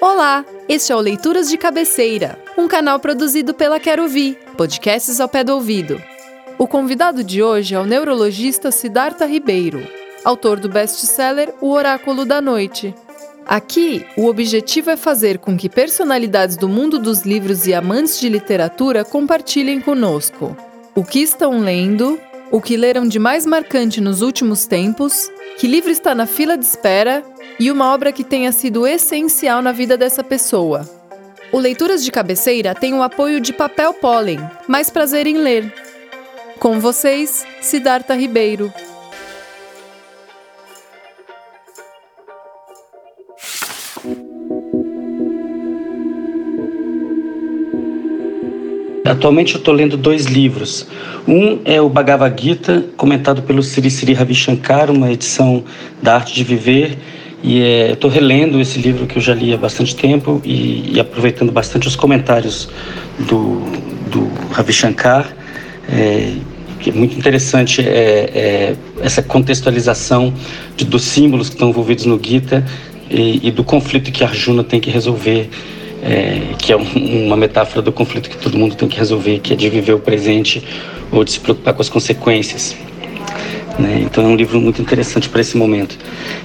Olá, este é o Leituras de Cabeceira, um canal produzido pela Quero Ouvir, podcasts ao pé do ouvido. O convidado de hoje é o neurologista Siddhartha Ribeiro, autor do best-seller O Oráculo da Noite. Aqui, o objetivo é fazer com que personalidades do mundo dos livros e amantes de literatura compartilhem conosco o que estão lendo, o que leram de mais marcante nos últimos tempos, que livro está na fila de espera e uma obra que tenha sido essencial na vida dessa pessoa. O Leituras de Cabeceira tem o apoio de Papel Pólen, mais prazer em ler. Com vocês, Siddhartha Ribeiro. Atualmente eu estou lendo dois livros. Um é o Bhagavad Gita, comentado pelo Sri Sri Ravi Shankar, uma edição da Arte de Viver. E é, estou relendo esse livro que eu já li há bastante tempo e, e aproveitando bastante os comentários do, do Ravi Shankar. É, que é muito interessante é, é, essa contextualização de, dos símbolos que estão envolvidos no Gita e, e do conflito que Arjuna tem que resolver é, que é um, uma metáfora do conflito que todo mundo tem que resolver, que é de viver o presente ou de se preocupar com as consequências. Né? Então é um livro muito interessante para esse momento.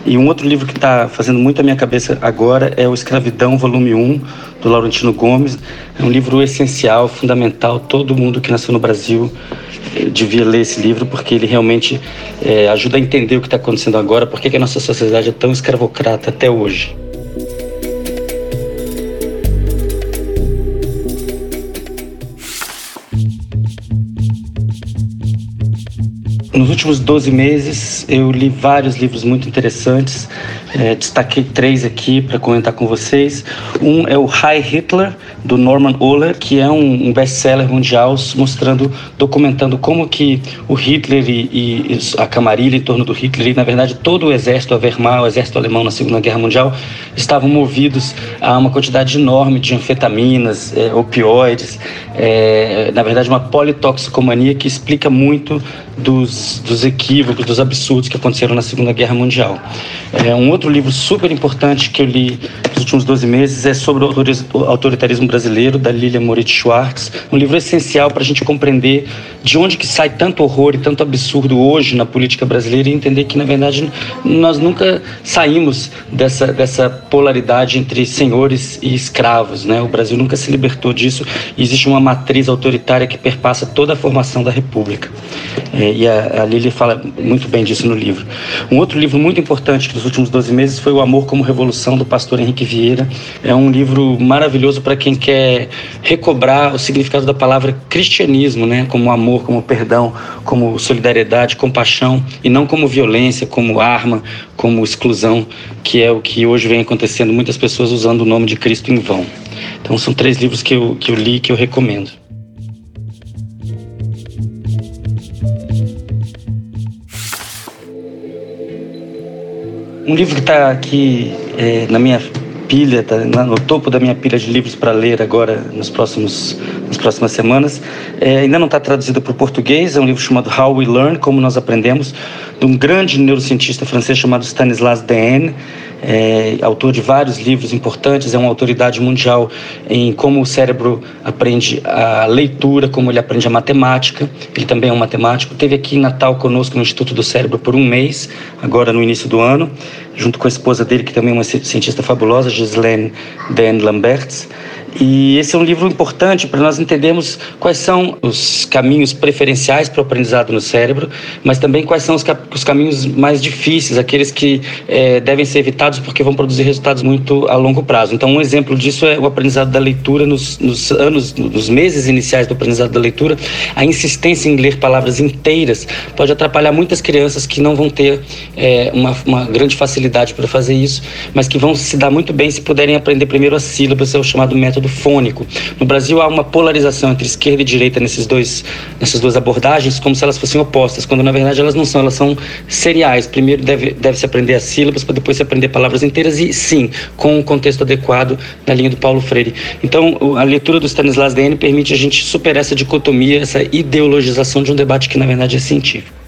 E um outro livro que está fazendo muito a minha cabeça agora é o Escravidão, volume 1, do Laurentino Gomes. É um livro essencial, fundamental. Todo mundo que nasceu no Brasil eh, devia ler esse livro porque ele realmente é, ajuda a entender o que está acontecendo agora, porque que a nossa sociedade é tão escravocrata até hoje. Nos últimos 12 meses, eu li vários livros muito interessantes. É, destaquei três aqui para comentar com vocês. Um é o High Hitler, do Norman Ohler, que é um, um best-seller mundial mostrando, documentando como que o Hitler e, e, a camarilha em torno do Hitler e, na verdade, todo o exército, a Wehrmacht, o exército alemão na Segunda Guerra Mundial, estavam movidos a uma quantidade enorme de anfetaminas, é, opioides, é, na verdade, uma politoxicomania que explica muito dos, dos equívocos, dos absurdos que aconteceram na Segunda Guerra Mundial. É, um outro livro super importante que eu li nos últimos 12 meses é sobre o autoritarismo brasileiro, da Lilia Moritz Schwartz. Um livro essencial para a gente compreender de onde que sai tanto horror e tanto absurdo hoje na política brasileira e entender que, na verdade, nós nunca saímos dessa, dessa polaridade entre senhores e escravos. Né? O Brasil nunca se libertou disso e existe uma matriz autoritária que perpassa toda a formação da República. É, e a, a Lili fala muito bem disso no livro. Um outro livro muito importante dos últimos 12 meses foi O Amor como Revolução, do pastor Henrique Vieira. É um livro maravilhoso para quem quer recobrar o significado da palavra cristianismo, né? como amor, como perdão, como solidariedade, compaixão, e não como violência, como arma, como exclusão, que é o que hoje vem acontecendo, muitas pessoas usando o nome de Cristo em vão. Então são três livros que eu, que eu li que eu recomendo. Um livro que está aqui é, na minha pilha, está no topo da minha pilha de livros para ler agora nos próximos, nas próximas semanas. É, ainda não está traduzido para o português, é um livro chamado How We Learn, Como Nós Aprendemos, de um grande neurocientista francês chamado Stanislas Dehaene é autor de vários livros importantes, é uma autoridade mundial em como o cérebro aprende a leitura, como ele aprende a matemática. Ele também é um matemático. Teve aqui em Natal conosco no Instituto do Cérebro por um mês, agora no início do ano, junto com a esposa dele, que também é uma cientista fabulosa, Ghislaine Dan Lamberts. E esse é um livro importante para nós entendermos quais são os caminhos preferenciais para o aprendizado no cérebro, mas também quais são os, os caminhos mais difíceis, aqueles que é, devem ser evitados porque vão produzir resultados muito a longo prazo. Então, um exemplo disso é o aprendizado da leitura nos, nos anos, nos meses iniciais do aprendizado da leitura. A insistência em ler palavras inteiras pode atrapalhar muitas crianças que não vão ter é, uma, uma grande facilidade para fazer isso, mas que vão se dar muito bem se puderem aprender primeiro as sílabas, é o chamado método método fônico. No Brasil há uma polarização entre esquerda e direita nesses dois, nessas duas abordagens, como se elas fossem opostas, quando na verdade elas não são, elas são seriais. Primeiro deve, deve se aprender as sílabas, para depois se aprender palavras inteiras e sim, com o contexto adequado na linha do Paulo Freire. Então, a leitura do Stanislas Dehaene permite a gente superar essa dicotomia, essa ideologização de um debate que na verdade é científico.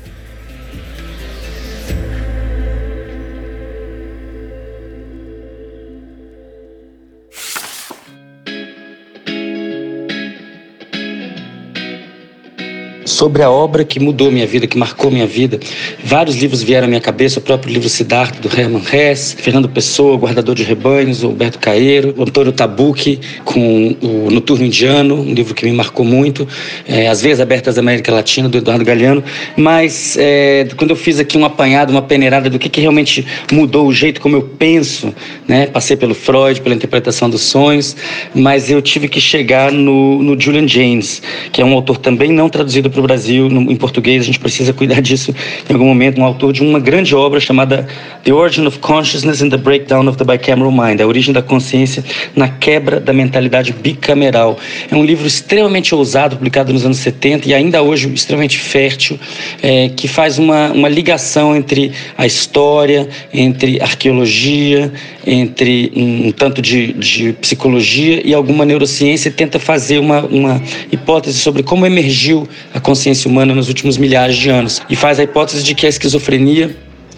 Sobre a obra que mudou minha vida, que marcou minha vida. Vários livros vieram à minha cabeça, o próprio livro Siddhartha, do Hermann Hesse, Fernando Pessoa, Guardador de Rebanhos, o Alberto Caeiro, Antônio Tabucchi, com o Noturno Indiano, um livro que me marcou muito, é, As Veias Abertas da América Latina, do Eduardo Galeano, mas é, quando eu fiz aqui um apanhado, uma peneirada do que, que realmente mudou o jeito como eu penso, né? passei pelo Freud, pela interpretação dos sonhos, mas eu tive que chegar no, no Julian James, que é um autor também não traduzido para o Brasil no, em português, a gente precisa cuidar disso em algum momento, um autor de uma grande obra chamada The Origin of Consciousness and the Breakdown of the Bicameral Mind, a origem da consciência na quebra da mentalidade bicameral. É um livro extremamente ousado, publicado nos anos 70 e ainda hoje extremamente fértil, é, que faz uma, uma ligação entre a história, entre arqueologia, entre um, um tanto de, de psicologia e alguma neurociência e tenta fazer uma, uma hipótese sobre como emergiu a consciência humana nos últimos milhares de anos. E faz a hipótese de que a esquizofrenia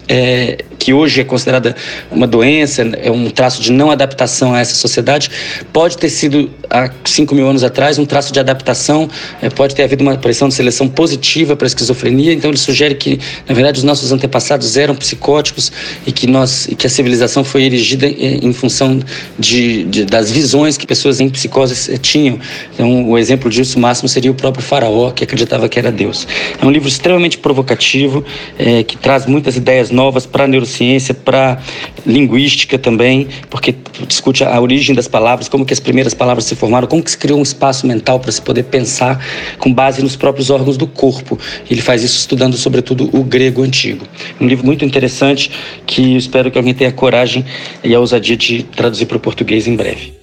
é, que hoje é considerada uma doença, é um traço de não adaptação a essa sociedade, pode ter sido há 5 mil anos atrás um traço de adaptação, é, pode ter havido uma pressão de seleção positiva para a esquizofrenia, então ele sugere que, na verdade, os nossos antepassados eram psicóticos e que, nós, que a civilização foi erigida em, em função de, de, das visões que pessoas em psicose eh, tinham. Então, o exemplo disso máximo seria o próprio faraó, que acreditava que era Deus. É um livro extremamente provocativo, é, que traz muitas ideias novas para a neurociência, para linguística também, porque discute a origem das palavras, como que as primeiras palavras se formaram, como que se criou um espaço mental para se poder pensar com base nos próprios órgãos do corpo. Ele faz isso estudando sobretudo o grego antigo. Um livro muito interessante que espero que alguém tenha a coragem e a ousadia de traduzir para o português em breve.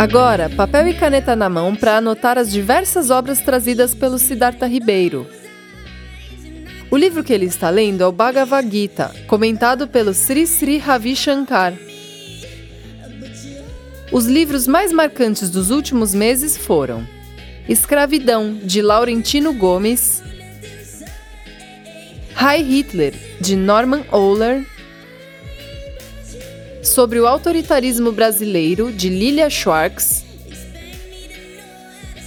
Agora, papel e caneta na mão para anotar as diversas obras trazidas pelo Siddhartha Ribeiro. O livro que ele está lendo é o Bhagavad Gita, comentado pelo Sri Sri Ravi Shankar. Os livros mais marcantes dos últimos meses foram Escravidão, de Laurentino Gomes, High Hitler, de Norman Ohler, sobre o autoritarismo brasileiro, de Lilia Schwartz,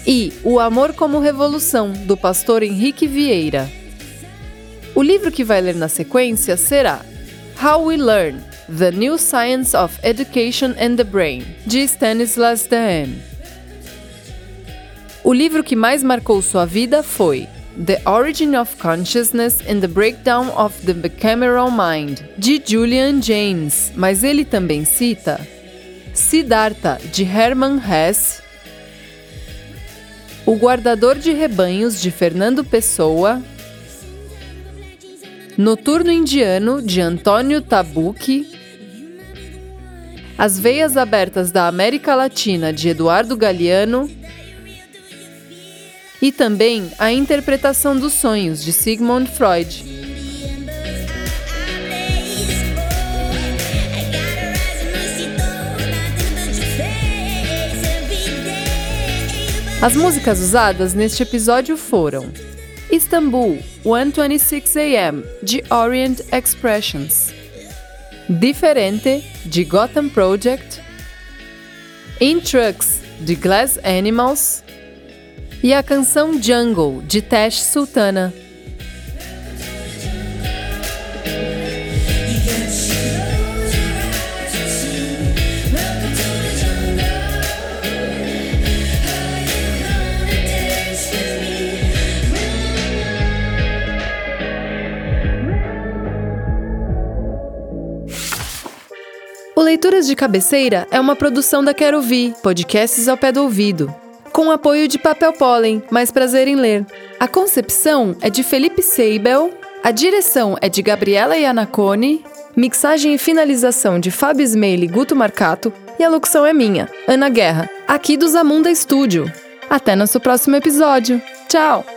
e O Amor como Revolução, do pastor Henrique Vieira. O livro que vai ler na sequência será How We Learn The New Science of Education and the Brain, de Stanislas Dehaene. O livro que mais marcou sua vida foi The Origin of Consciousness and the Breakdown of the Bicameral Mind, de Julian James, mas ele também cita Siddhartha, de Hermann Hesse, O Guardador de Rebanhos, de Fernando Pessoa, Noturno Indiano, de Antônio Tabucchi, As Veias Abertas da América Latina, de Eduardo Galeano, e também a interpretação dos sonhos de Sigmund Freud. As músicas usadas neste episódio foram Istanbul, 1:26 a.m., de Orient Expressions, Diferente, de Gotham Project, In Trucks, de Glass Animals, e a canção Jungle, de Tesh Sultana. O Leituras de Cabeceira é uma produção da Quero Vi, podcasts ao pé do ouvido com apoio de Papel Pólen, mais prazer em ler. A concepção é de Felipe Seibel, a direção é de Gabriela Iannacone, mixagem e finalização de Fábio Smeili e Guto Marcato, e a locução é minha, Ana Guerra, aqui do Zamunda Estúdio. Até nosso próximo episódio. Tchau!